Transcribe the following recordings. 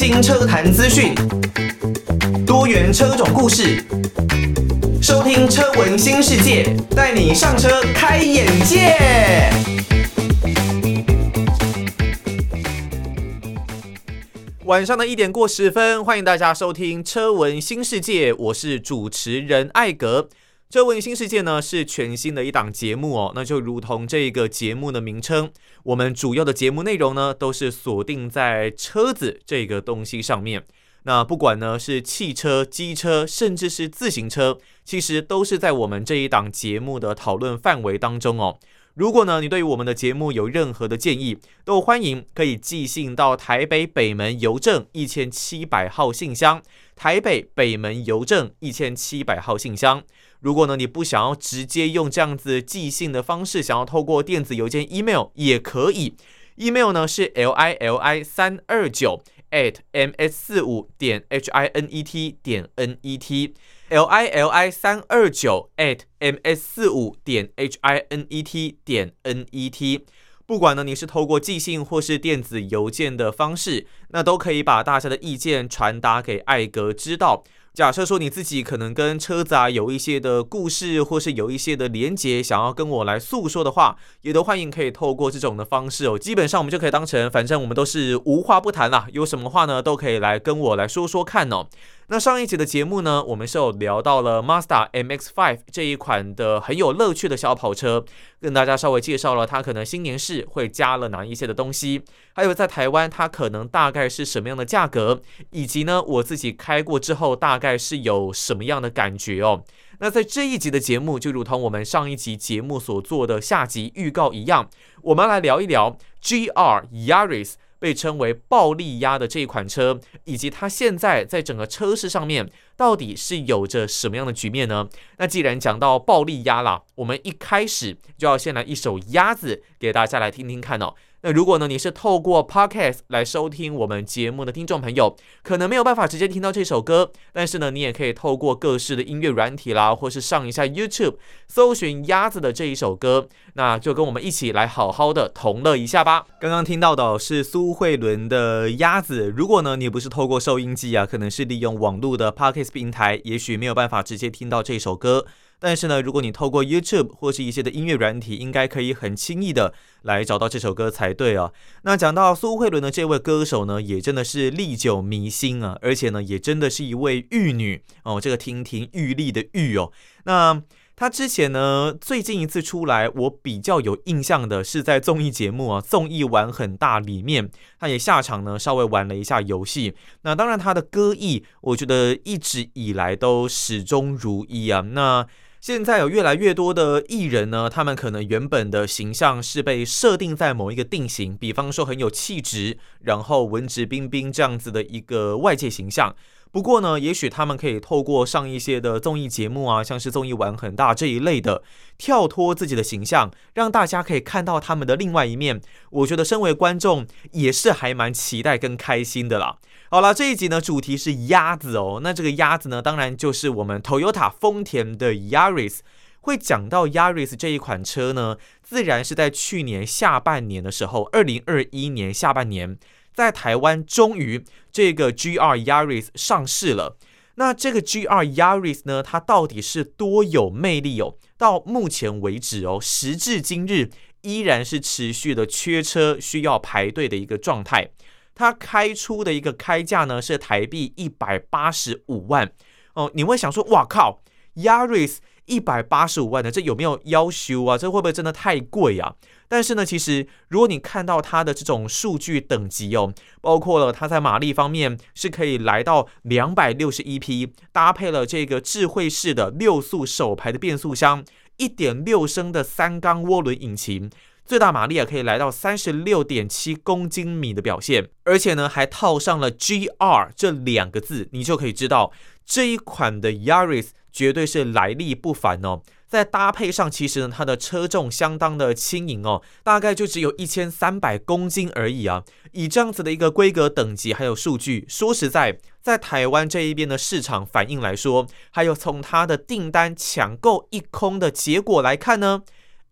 新车坛资讯，多元车种故事，收听车闻新世界，带你上车开眼界。晚上的一点过十分，欢迎大家收听车闻新世界，我是主持人艾格。车闻新世界呢是全新的一档节目哦，那就如同这个节目的名称，我们主要的节目内容呢都是锁定在车子这个东西上面。那不管呢是汽车、机车，甚至是自行车，其实都是在我们这一档节目的讨论范围当中哦。如果呢你对于我们的节目有任何的建议，都欢迎可以寄信到台北北门邮政一千七百号信箱，台北北门邮政一千七百号信箱。如果呢，你不想要直接用这样子寄信的方式，想要透过电子邮件 email 也可以，email 呢是 l i l i 三二九 at m s 四五点 h i n e t 点 n e t l i l i 三二九 at m s 四五点 h i n e t 点 n e t，不管呢你是透过寄信或是电子邮件的方式，那都可以把大家的意见传达给艾格知道。假设说你自己可能跟车子啊有一些的故事，或是有一些的连接，想要跟我来诉说的话，也都欢迎可以透过这种的方式哦。基本上我们就可以当成，反正我们都是无话不谈啦，有什么话呢都可以来跟我来说说看哦。那上一集的节目呢，我们是有聊到了 Mazda MX-5 这一款的很有乐趣的小跑车，跟大家稍微介绍了它可能新年式会加了哪一些的东西，还有在台湾它可能大概是什么样的价格，以及呢我自己开过之后大概是有什么样的感觉哦。那在这一集的节目，就如同我们上一集节目所做的下集预告一样，我们来聊一聊 GR Yaris。被称为暴力鸭的这一款车，以及它现在在整个车市上面到底是有着什么样的局面呢？那既然讲到暴力鸭了，我们一开始就要先来一首鸭子给大家来听听看哦。那如果呢，你是透过 Podcast 来收听我们节目的听众朋友，可能没有办法直接听到这首歌，但是呢，你也可以透过各式的音乐软体啦，或是上一下 YouTube 搜寻鸭子的这一首歌，那就跟我们一起来好好的同乐一下吧。刚刚听到的是苏慧伦的鸭子。如果呢，你不是透过收音机啊，可能是利用网络的 Podcast 平台，也许没有办法直接听到这首歌。但是呢，如果你透过 YouTube 或是一些的音乐软体，应该可以很轻易的来找到这首歌才对啊。那讲到苏慧伦的这位歌手呢，也真的是历久弥新啊，而且呢，也真的是一位玉女哦。这个亭亭玉立的玉哦。那她之前呢，最近一次出来，我比较有印象的是在综艺节目啊，综艺玩很大里面，她也下场呢，稍微玩了一下游戏。那当然，她的歌艺，我觉得一直以来都始终如一啊。那现在有越来越多的艺人呢，他们可能原本的形象是被设定在某一个定型，比方说很有气质，然后文质彬彬这样子的一个外界形象。不过呢，也许他们可以透过上一些的综艺节目啊，像是综艺玩很大这一类的，跳脱自己的形象，让大家可以看到他们的另外一面。我觉得身为观众也是还蛮期待跟开心的啦。好了，这一集呢，主题是鸭子哦。那这个鸭子呢，当然就是我们 Toyota 丰田的 Yaris。会讲到 Yaris 这一款车呢，自然是在去年下半年的时候，二零二一年下半年，在台湾终于这个 GR Yaris 上市了。那这个 GR Yaris 呢，它到底是多有魅力哦？到目前为止哦，时至今日依然是持续的缺车，需要排队的一个状态。它开出的一个开价呢是台币一百八十五万哦，你会想说，哇靠，Yaris 一百八十五万的，这有没有要求啊？这会不会真的太贵啊？但是呢，其实如果你看到它的这种数据等级哦，包括了它在马力方面是可以来到两百六十一匹，搭配了这个智慧式的六速手排的变速箱，一点六升的三缸涡轮引擎。最大马力啊可以来到三十六点七公斤米的表现，而且呢还套上了 GR 这两个字，你就可以知道这一款的 Yaris 绝对是来历不凡哦。在搭配上，其实呢它的车重相当的轻盈哦，大概就只有一千三百公斤而已啊。以这样子的一个规格等级还有数据，说实在，在台湾这一边的市场反应来说，还有从它的订单抢购一空的结果来看呢。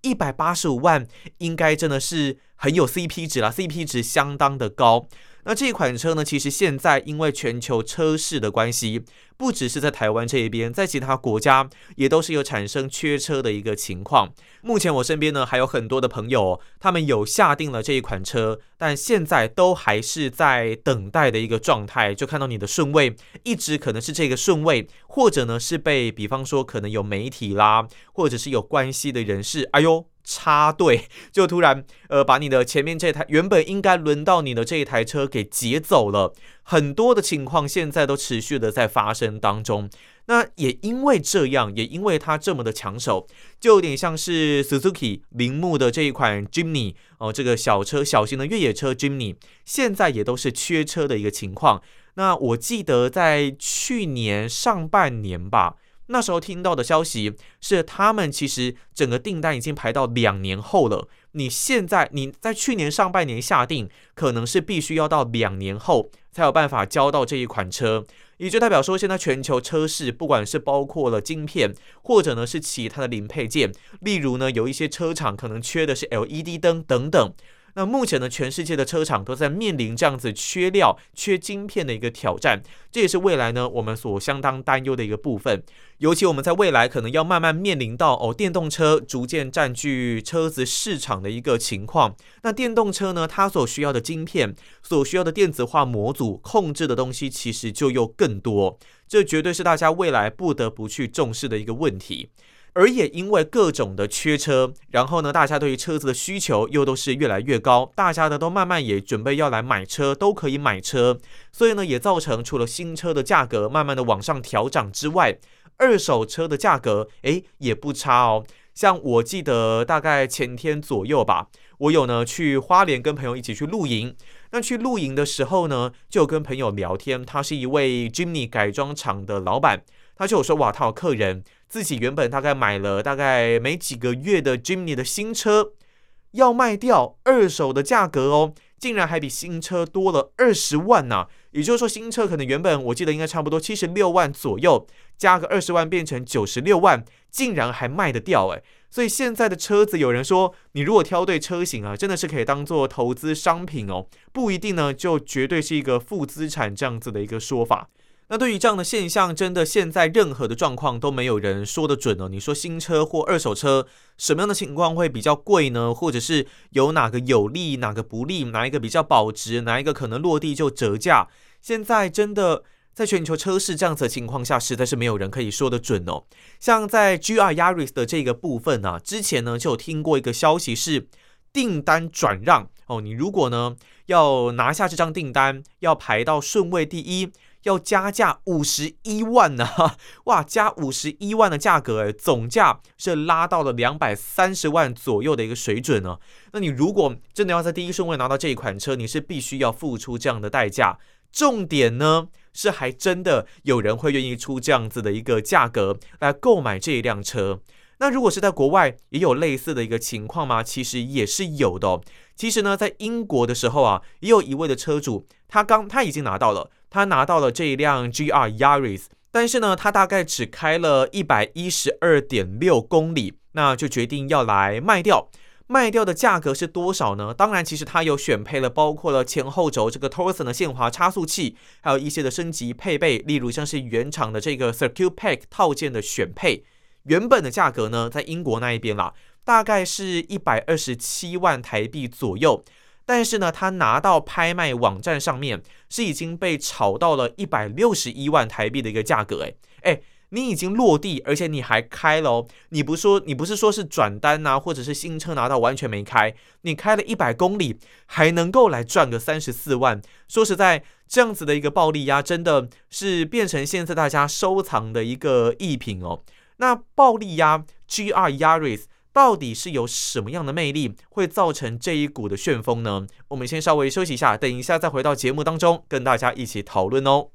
一百八十五万应该真的是很有 CP 值了，CP 值相当的高。那这款车呢，其实现在因为全球车市的关系，不只是在台湾这一边，在其他国家也都是有产生缺车的一个情况。目前我身边呢还有很多的朋友，他们有下定了这一款车，但现在都还是在等待的一个状态。就看到你的顺位一直可能是这个顺位，或者呢是被比方说可能有媒体啦，或者是有关系的人士，哎呦。插队，就突然呃把你的前面这台原本应该轮到你的这一台车给劫走了，很多的情况现在都持续的在发生当中。那也因为这样，也因为它这么的抢手，就有点像是 Suzuki 铃木的这一款 Jimny 哦，这个小车小型的越野车 Jimny，现在也都是缺车的一个情况。那我记得在去年上半年吧。那时候听到的消息是，他们其实整个订单已经排到两年后了。你现在你在去年上半年下定，可能是必须要到两年后才有办法交到这一款车，也就代表说，现在全球车市不管是包括了晶片，或者呢是其他的零配件，例如呢有一些车厂可能缺的是 LED 灯等等。那目前呢，全世界的车厂都在面临这样子缺料、缺晶片的一个挑战，这也是未来呢我们所相当担忧的一个部分。尤其我们在未来可能要慢慢面临到哦，电动车逐渐占据车子市场的一个情况。那电动车呢，它所需要的晶片、所需要的电子化模组、控制的东西，其实就又更多。这绝对是大家未来不得不去重视的一个问题。而也因为各种的缺车，然后呢，大家对于车子的需求又都是越来越高，大家呢都慢慢也准备要来买车，都可以买车，所以呢，也造成除了新车的价格慢慢的往上调涨之外，二手车的价格诶也不差哦。像我记得大概前天左右吧，我有呢去花莲跟朋友一起去露营，那去露营的时候呢，就跟朋友聊天，他是一位 Jimny 改装厂的老板。他就说，哇，他有客人自己原本大概买了大概没几个月的 Jimny 的新车，要卖掉二手的价格哦，竟然还比新车多了二十万呢、也就是说，新车可能原本我记得应该差不多七十六万左右，加个二十万变成九十六万，竟然还卖得掉哎。所以现在的车子，有人说你如果挑对车型啊，真的是可以当做投资商品哦，不一定呢就绝对是一个负资产这样子的一个说法。那对于这样的现象，真的现在任何的状况都没有人说得准哦。你说新车或二手车，什么样的情况会比较贵呢？或者是有哪个有利，哪个不利，哪一个比较保值，哪一个可能落地就折价？现在真的在全球车市这样子的情况下，实在是没有人可以说得准哦。像在 GR Yaris 的这个部分呢、啊，之前呢就有听过一个消息是订单转让哦。你如果呢要拿下这张订单，要排到顺位第一。要加价五十一万呢、啊，哇，加五十一万的价格，诶，总价是拉到了两百三十万左右的一个水准呢、那你如果真的要在第一顺位拿到这一款车，你是必须要付出这样的代价。重点呢是还真的有人会愿意出这样子的一个价格来购买这一辆车。那如果是在国外也有类似的一个情况吗？其实也是有的、其实呢，在英国的时候啊，也有一位的车主，他刚他已经拿到了。他拿到了这一辆 GR Yaris，但是呢，他大概只开了一百一十二点六公里，那就决定要来卖掉。卖掉的价格是多少呢？当然，其实他有选配了，包括了前后轴这个 Torsen 的限滑差速器，还有一些的升级配备，例如像是原厂的这个 Circuit Pack 套件的选配。原本的价格呢，在英国那一边啦，大概是一百二十七万台币左右。但是呢，他拿到拍卖网站上面是已经被炒到了一百六十一万台币的一个价格，诶诶，你已经落地，而且你还开了哦，你不说你不是说是转单呐，或者是新车拿到完全没开，你开了一百公里还能够来赚个三十四万，说实在，这样子的一个暴力压真的是变成现在大家收藏的一个艺品哦。那暴力压 GR Yaris。到底是有什么样的魅力会造成这一股的旋风呢？我们先稍微休息一下，等一下再回到节目当中跟大家一起讨论哦。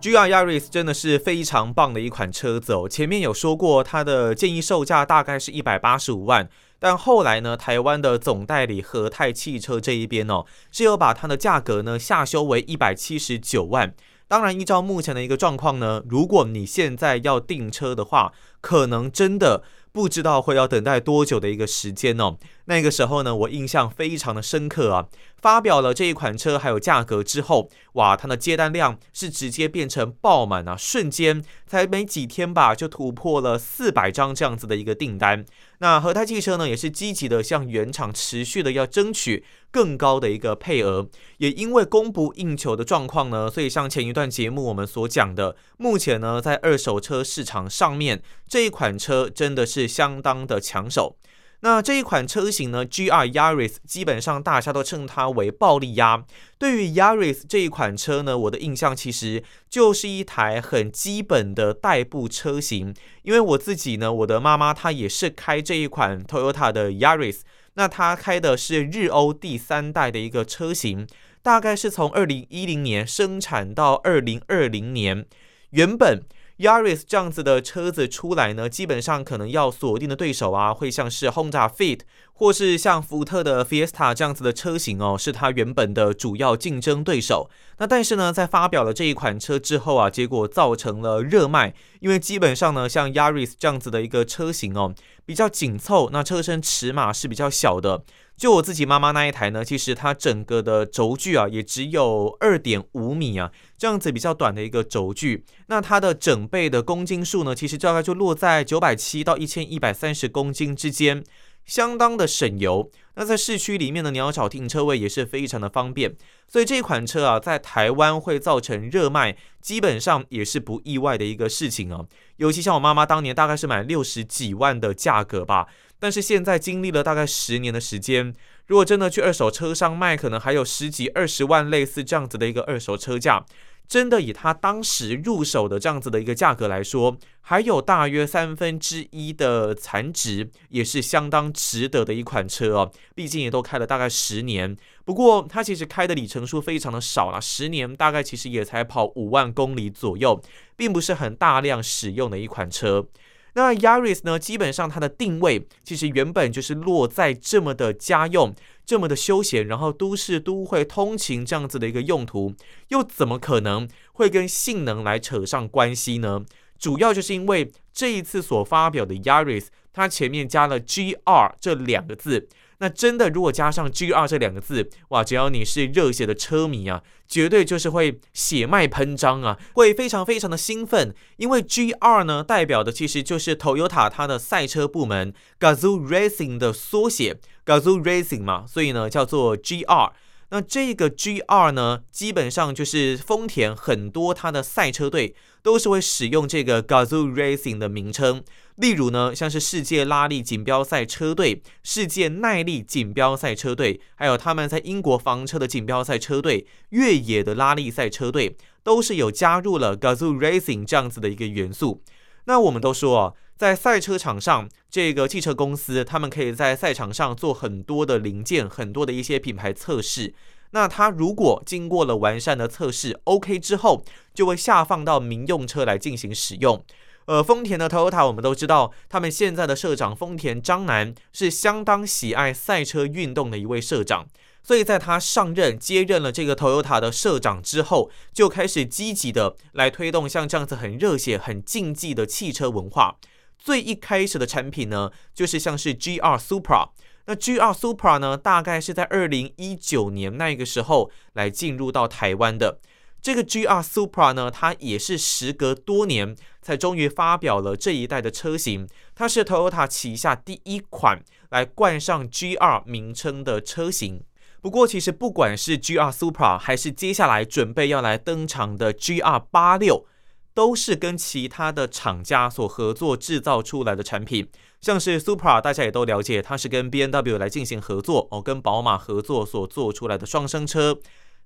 GR Yaris 真的是非常棒的一款车子哦。前面有说过它的建议售价大概是一百八十五万，但后来呢，台湾的总代理和泰汽车这一边哦，是有把它的价格呢下修为一百七十九万。当然，依照目前的一个状况呢，如果你现在要订车的话，可能真的。不知道会要等待多久的一个时间呢。那个时候呢，我印象非常的深刻啊。发表了这一款车还有价格之后，哇，它的接单量是直接变成爆满啊，瞬间才没几天吧，就突破了四百张这样子的一个订单。那和泰汽车呢，也是积极的向原厂持续的要争取更高的一个配额。也因为供不应求的状况呢，所以像前一段节目我们所讲的，目前呢在二手车市场上面，这一款车真的是相当的抢手。那这一款车型呢，GR Yaris 基本上大家都称它为暴力鸭。对于 Yaris 这一款车呢，我的印象其实就是一台很基本的代步车型。因为我自己呢，我的妈妈她也是开这一款 Toyota 的 Yaris，那她开的是日欧第三代的一个车型，大概是从二零一零年生产到二零二零年，原本。Yaris 这样子的车子出来呢，基本上可能要锁定的对手啊，会像是 Honda Fit，或是像福特的 Fiesta 这样子的车型哦，是它原本的主要竞争对手。那但是呢，在发表了这一款车之后啊，结果造成了热卖，因为基本上呢，像 Yaris 这样子的一个车型哦，比较紧凑，那车身尺码是比较小的。就我自己妈妈那一台呢，其实它整个的轴距啊，也只有二点五米啊，这样子比较短的一个轴距。那它的整备的公斤数呢，其实大概就落在九百七到一千一百三十公斤之间，相当的省油。那在市区里面呢，你要找停车位也是非常的方便。所以这款车啊，在台湾会造成热卖，基本上也是不意外的一个事情啊。尤其像我妈妈当年大概是买六十几万的价格吧。但是现在经历了大概十年的时间，如果真的去二手车商卖，可能还有十几二十万类似这样子的一个二手车价，真的以他当时入手的这样子的一个价格来说，还有大约三分之一的残值，也是相当值得的一款车哦。毕竟也都开了大概十年，不过它其实开的里程数非常的少了，十年大概其实也才跑五万公里左右，并不是很大量使用的一款车。那 Yaris 呢？基本上它的定位其实原本就是落在这么的家用、这么的休闲，然后都市都会通勤这样子的一个用途，又怎么可能会跟性能来扯上关系呢？主要就是因为这一次所发表的 Yaris，它前面加了 GR 这两个字。那真的，如果加上 GR 这两个字，哇，只要你是热血的车迷啊，绝对就是会血脉喷张啊，会非常非常的兴奋，因为 GR 呢代表的其实就是 Toyota 它的赛车部门 Gazoo Racing 的缩写，Gazoo Racing 嘛，所以呢叫做 GR。那这个 GR 呢，基本上就是丰田很多它的赛车队都是会使用这个 Gazoo Racing 的名称。例如呢，像是世界拉力锦标赛车队、世界耐力锦标赛车队，还有他们在英国房车的锦标赛车队、越野的拉力赛车队，都是有加入了 Gazoo Racing 这样子的一个元素。那我们都说啊，在赛车场上，这个汽车公司他们可以在赛场上做很多的零件，很多的一些品牌测试。那它如果经过了完善的测试，OK 之后，就会下放到民用车来进行使用。呃，丰田的 Toyota 我们都知道，他们现在的社长丰田章男是相当喜爱赛车运动的一位社长。所以，在他上任接任了这个 Toyota 的社长之后，就开始积极的来推动像这样子很热血、很竞技的汽车文化。最一开始的产品呢，就是像是 GR Supra。那 GR Supra 呢，大概是在二零一九年那个时候来进入到台湾的。这个 GR Supra 呢，它也是时隔多年才终于发表了这一代的车型。它是 Toyota 旗下第一款来冠上 GR 名称的车型。不过，其实不管是 GR Supra 还是接下来准备要来登场的 GR 八六，都是跟其他的厂家所合作制造出来的产品。像是 Supra，大家也都了解，它是跟 BMW 来进行合作哦，跟宝马合作所做出来的双生车。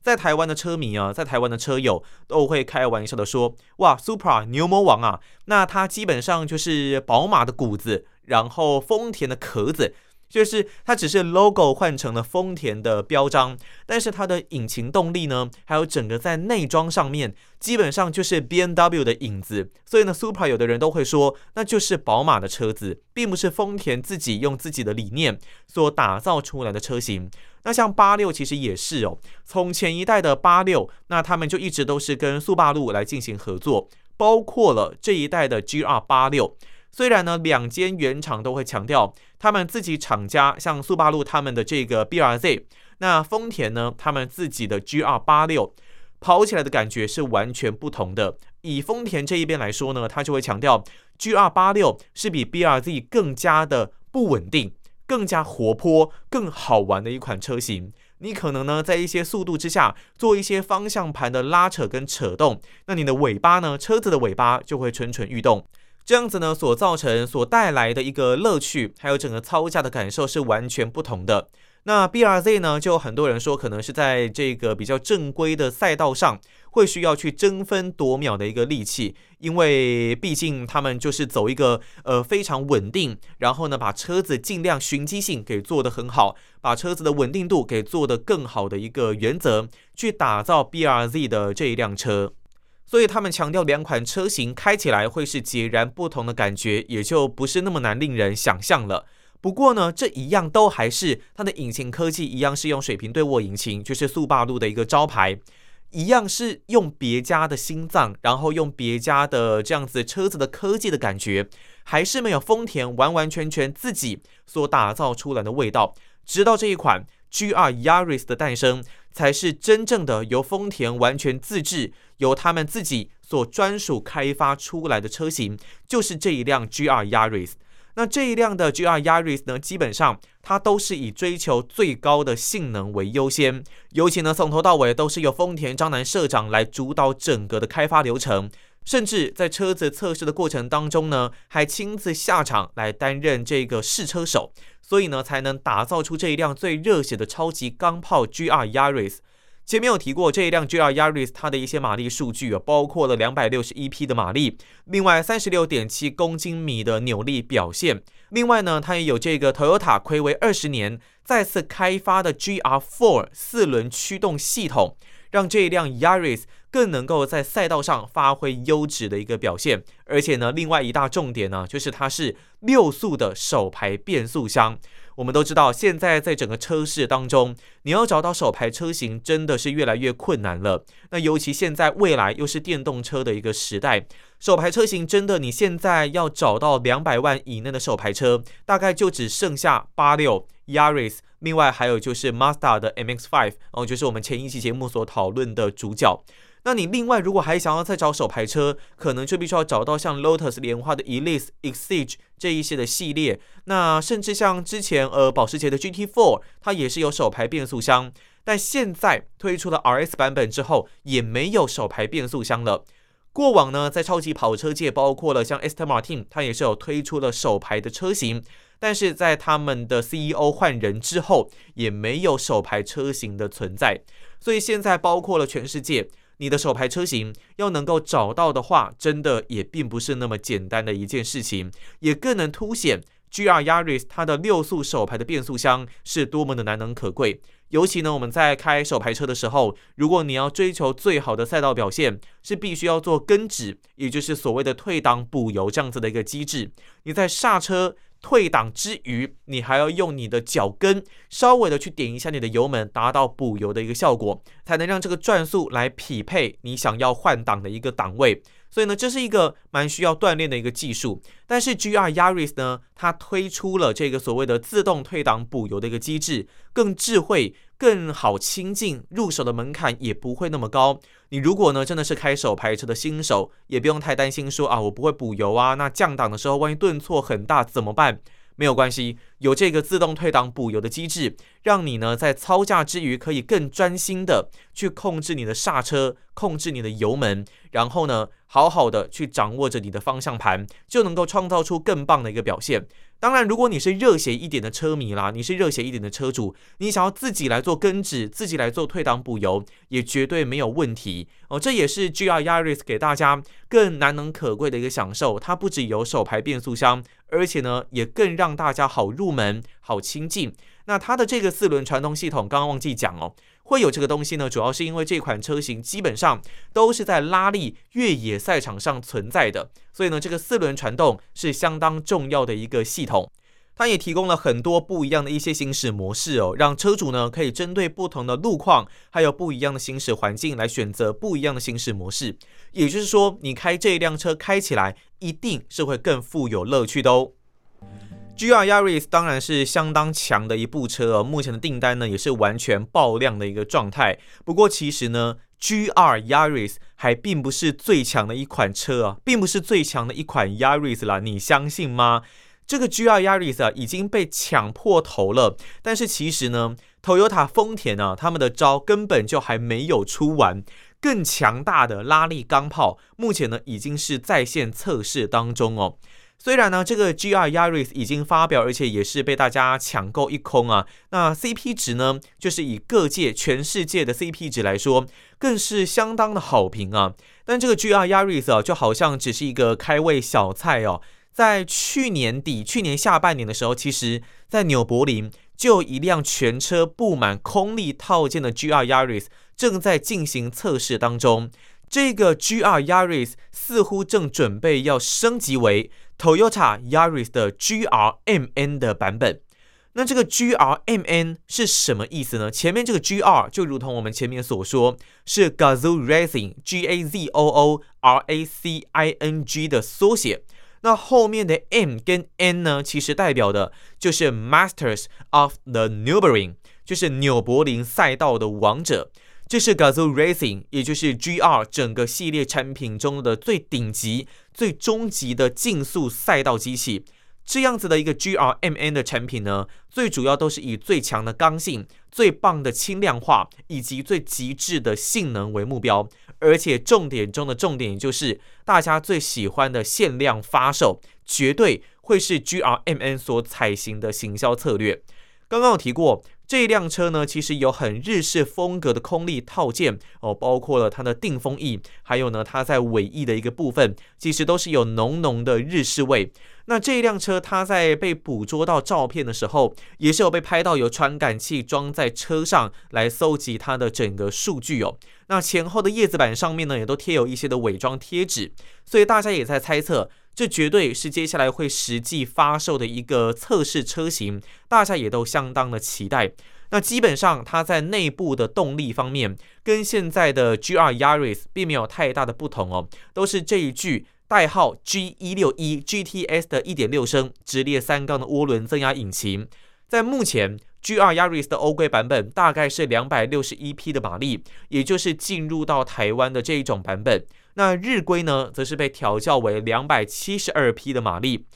在台湾的车迷啊，在台湾的车友都会开玩笑的说：“哇，Supra 牛魔王啊，那它基本上就是宝马的骨子，然后丰田的壳子。”就是它只是 logo 换成了丰田的标章，但是它的引擎动力呢，还有整个在内装上面，基本上就是 BMW 的影子。所以呢，Supra 有的人都会说，那就是宝马的车子，并不是丰田自己用自己的理念所打造出来的车型。那像八六其实也是哦，从前一代的八六，那他们就一直都是跟速霸陆来进行合作，包括了这一代的 GR 八六。虽然呢，两间原厂都会强调他们自己厂家，像速霸陆他们的这个 BRZ，那丰田呢，他们自己的 GR86 跑起来的感觉是完全不同的。以丰田这一边来说呢，他就会强调 GR86 是比 BRZ 更加的不稳定、更加活泼、更好玩的一款车型。你可能呢，在一些速度之下做一些方向盘的拉扯跟扯动，那你的尾巴呢，车子的尾巴就会蠢蠢欲动，这样子呢，所造成、所带来的一个乐趣，还有整个操驾的感受是完全不同的。那 BRZ 呢，就很多人说可能是在这个比较正规的赛道上，会需要去争分夺秒的一个利器，因为毕竟他们就是走一个呃非常稳定，然后呢把车子尽量循迹性给做得很好，把车子的稳定度给做得更好的一个原则，去打造 BRZ 的这一辆车，所以他们强调两款车型开起来会是截然不同的感觉，也就不是那么难令人想象了。不过呢，这一样都还是它的引擎科技一样是用水平对卧引擎，就是速霸陆的一个招牌，一样是用别家的心脏，然后用别家的这样子车子的科技的感觉，还是没有丰田完完全全自己所打造出来的味道。直到这一款 GR Yaris 的诞生，才是真正的由丰田完全自制，由他们自己所专属开发出来的车型，就是这一辆 GR Yaris。那这一辆的 GR Yaris 呢，基本上它都是以追求最高的性能为优先，尤其呢从头到尾都是由丰田章男社长来主导整个的开发流程，甚至在车子测试的过程当中呢，还亲自下场来担任这个试车手，所以呢才能打造出这一辆最热血的超级钢炮 GR Yaris。前面有提过这一辆 GR Yaris 它的一些马力数据啊，包括了两百六十一匹的马力，另外三十六点七公斤米的扭力表现。另外呢，它也有这个 Toyota 睽违二十年再次开发的 GR4 四轮驱动系统，让这一辆 Yaris 更能够在赛道上发挥优质的一个表现。而且呢，另外一大重点呢，就是它是六速的手排变速箱。我们都知道，现在在整个车市当中，你要找到首排车型真的是越来越困难了。那尤其现在未来又是电动车的一个时代，首排车型真的你现在要找到两百万以内的首排车，大概就只剩下八六、Yaris，另外还有就是 Mazda 的 MX-5，哦，就是我们前一期节目所讨论的主角。那你另外如果还想要再找手排车，可能就必须要找到像 Lotus 莲花的 Elise、Exige 这一些的系列。那甚至像之前呃保时捷的 GT4，它也是有手排变速箱，但现在推出了 RS 版本之后，也没有手排变速箱了。过往呢，在超级跑车界，包括了像 Aston Martin，它也是有推出了手排的车型，但是在他们的 CEO 换人之后，也没有手排车型的存在。所以现在包括了全世界。你的手排车型要能够找到的话，真的也并不是那么简单的一件事情，也更能凸显 GR Yaris 它的六速手排的变速箱是多么的难能可贵。尤其呢，我们在开手排车的时候，如果你要追求最好的赛道表现，是必须要做跟指，也就是所谓的退档补油这样子的一个机制。你在刹车。退档之余，你还要用你的脚跟稍微的去点一下你的油门，达到补油的一个效果，才能让这个转速来匹配你想要换挡的一个档位。所以呢，这是一个蛮需要锻炼的一个技术。但是 GR Yaris 呢，它推出了这个所谓的自动退档补油的一个机制，更智慧、更好亲近，入手的门槛也不会那么高。你如果呢真的是开手排车的新手，也不用太担心说啊，我不会补油啊，那降档的时候万一顿挫很大怎么办？没有关系，有这个自动退档补油的机制，让你呢在操驾之余可以更专心的去控制你的刹车，控制你的油门，然后呢好好的去掌握着你的方向盘，就能够创造出更棒的一个表现。当然，如果你是热血一点的车迷啦，你是热血一点的车主，你想要自己来做跟指，自己来做退档补油，也绝对没有问题哦。这也是 GR Yaris 给大家更难能可贵的一个享受。它不只有手排变速箱，而且呢，也更让大家好入门、好亲近。那它的这个四轮传动系统，刚刚忘记讲哦。会有这个东西呢，主要是因为这款车型基本上都是在拉力越野赛场上存在的，所以呢，这个四轮传动是相当重要的一个系统。它也提供了很多不一样的一些行驶模式哦，让车主呢可以针对不同的路况，还有不一样的行驶环境来选择不一样的行驶模式。也就是说，你开这一辆车开起来一定是会更富有乐趣的哦。GR Yaris 当然是相当强的一部车哦，目前的订单呢也是完全爆量的一个状态。不过其实呢，GR Yaris 还并不是最强的一款车啊，并不是最强的一款 Yaris 啦，你相信吗？这个 GR Yaris 啊已经被抢破头了，但是其实呢，Toyota 丰田啊，他们的招根本就还没有出完，更强大的拉力钢炮，目前呢已经是在线测试当中哦。虽然呢，这个 GR Yaris 已经发表，而且也是被大家抢购一空啊。那 CP 值呢，就是以各界全世界的 CP 值来说，更是相当的好评啊。但这个 GR Yaris 啊，就好像只是一个开胃小菜哦。在去年底、去年下半年的时候，其实在纽柏林就一辆全车布满空力套件的 GR Yaris 正在进行测试当中。这个 GR Yaris 似乎正准备要升级为 Toyota Yaris 的 GRMN 的版本。那这个 GRMN 是什么意思呢？前面这个 GR 就如同我们前面所说，是 Gazoo Racing，G A Z O O R A C I N G 的缩写。那后面的 M 跟 N 呢，其实代表的就是 Masters of the Nürburgring，就是纽柏林赛道的王者。这是 Gazoo Racing，也就是 GR 整个系列产品中的最顶级、最终极的竞速赛道机器。这样子的一个 GRMN 的产品呢，最主要都是以最强的刚性、最棒的轻量化以及最极致的性能为目标。而且重点中的重点，就是大家最喜欢的限量发售，绝对会是 GRMN 所采行的行销策略。刚刚有提过。这一辆车呢，其实有很日式风格的空力套件哦，包括了它的定风翼，还有呢，它在尾翼的一个部分，其实都是有浓浓的日式味。那这一辆车，它在被捕捉到照片的时候，也是有被拍到有传感器装在车上来搜集它的整个数据哦。那前后的叶子板上面呢，也都贴有一些的伪装贴纸，所以大家也在猜测。这绝对是接下来会实际发售的一个测试车型，大家也都相当的期待。那基本上它在内部的动力方面，跟现在的 GR Yaris 并没有太大的不同哦，都是这一具代号 G161 GTS 的1.6升直列三缸的涡轮增压引擎。在目前 GR Yaris 的欧规版本大概是261匹的马力，也就是进入到台湾的这一种版本。那日规呢，则是被调教为两百七十二匹的马力。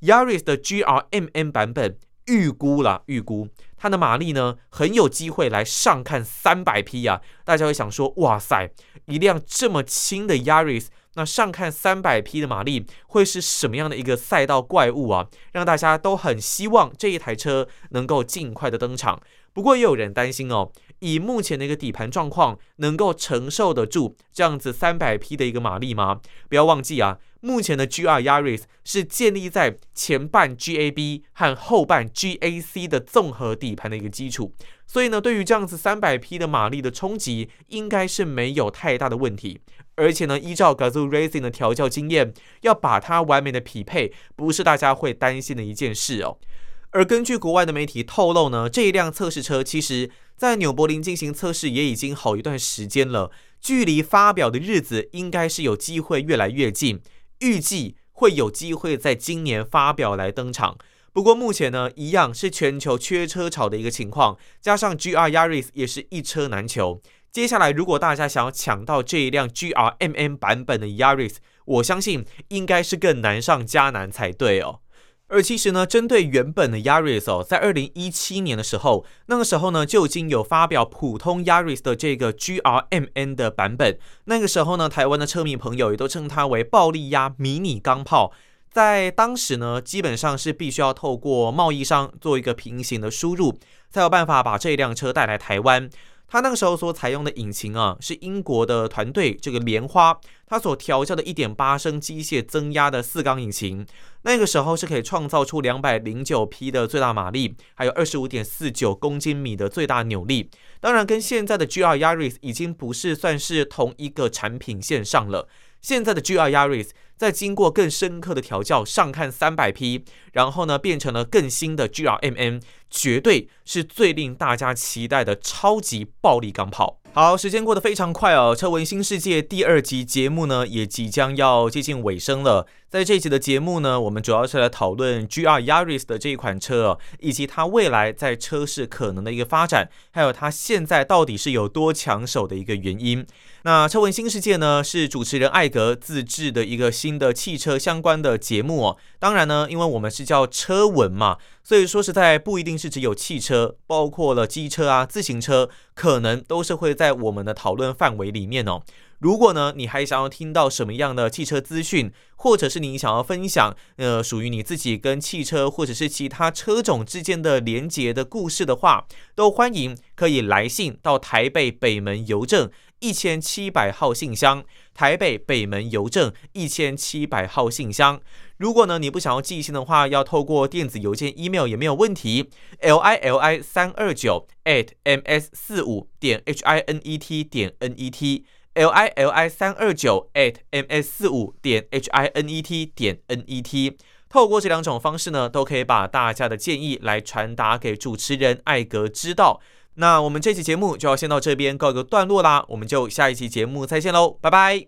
Yaris 的 GRMN 版本预估了，预估它的马力呢，很有机会来上看三百匹啊！大家会想说，哇塞，一辆这么轻的 Yaris，那上看三百匹的马力，会是什么样的一个赛道怪物啊？让大家都很希望这一台车能够尽快的登场。不过也有人担心哦。以目前的一个底盘状况，能够承受得住这样子三百匹的一个马力吗？不要忘记啊，目前的 GR Yaris 是建立在前半 GAB 和后半 GAC 的综合底盘的一个基础，所以呢，对于这样子三百匹的马力的冲击，应该是没有太大的问题。而且呢，依照 Gazoo Racing 的调教经验，要把它完美的匹配，不是大家会担心的一件事哦。而根据国外的媒体透露呢，这一辆测试车其实在纽柏林进行测试也已经好一段时间了，距离发表的日子应该是有机会越来越近，预计会有机会在今年发表来登场。不过目前呢，一样是全球缺车潮的一个情况，加上 GR Yaris 也是一车难求。接下来如果大家想要抢到这一辆 GR MM 版本的 Yaris，我相信应该是更难上加难才对哦。而其实呢，针对原本的 Yaris 哦，在二零一七年的时候，那个时候呢就已经有发表普通 Yaris 的这个 GRMN 的版本。那个时候呢，台湾的车迷朋友也都称它为暴力压迷你钢炮。在当时呢，基本上是必须要透过贸易商做一个平行的输入，才有办法把这辆车带来台湾。它那个时候所采用的引擎啊，是英国的团队这个莲花，它所调教的1.8升机械增压的四缸引擎，那个时候是可以创造出209匹的最大马力，还有25.49公斤米的最大扭力。当然，跟现在的 GR Yaris 已经不是算是同一个产品线上了。现在的 GR Yaris 在经过更深刻的调教，上看三百匹，然后呢变成了更新的 GRMN，绝对是最令大家期待的超级暴力钢炮。好，时间过得非常快哦，车闻新世界第二集节目呢也即将要接近尾声了。在这一集的节目呢，我们主要是来讨论 GR Yaris 的这一款车哦，以及它未来在车市可能的一个发展，还有它现在到底是有多抢手的一个原因。那车闻新世界呢，是主持人艾格自制的一个新的汽车相关的节目哦。当然呢，因为我们是叫车闻嘛，所以说实在不一定是只有汽车，包括了机车啊、自行车，可能都是会在我们的讨论范围里面哦。如果呢，你还想要听到什么样的汽车资讯，或者是你想要分享，呃，属于你自己跟汽车或者是其他车种之间的连结的故事的话，都欢迎可以来信到台北北门邮政一千七百号信箱，台北北门邮政一千七百号信箱。如果呢，你不想要寄信的话，要透过电子邮件 email 也没有问题，l i l i 三二九 at m s 四五点 h i n e t 点 n e t。L i l i 三二九 at m s 四五点 h i n e t 点 n e t，透过这两种方式呢，都可以把大家的建议来传达给主持人艾格知道。那我们这期节目就要先到这边告一个段落啦，我们就下一期节目再见喽，拜拜。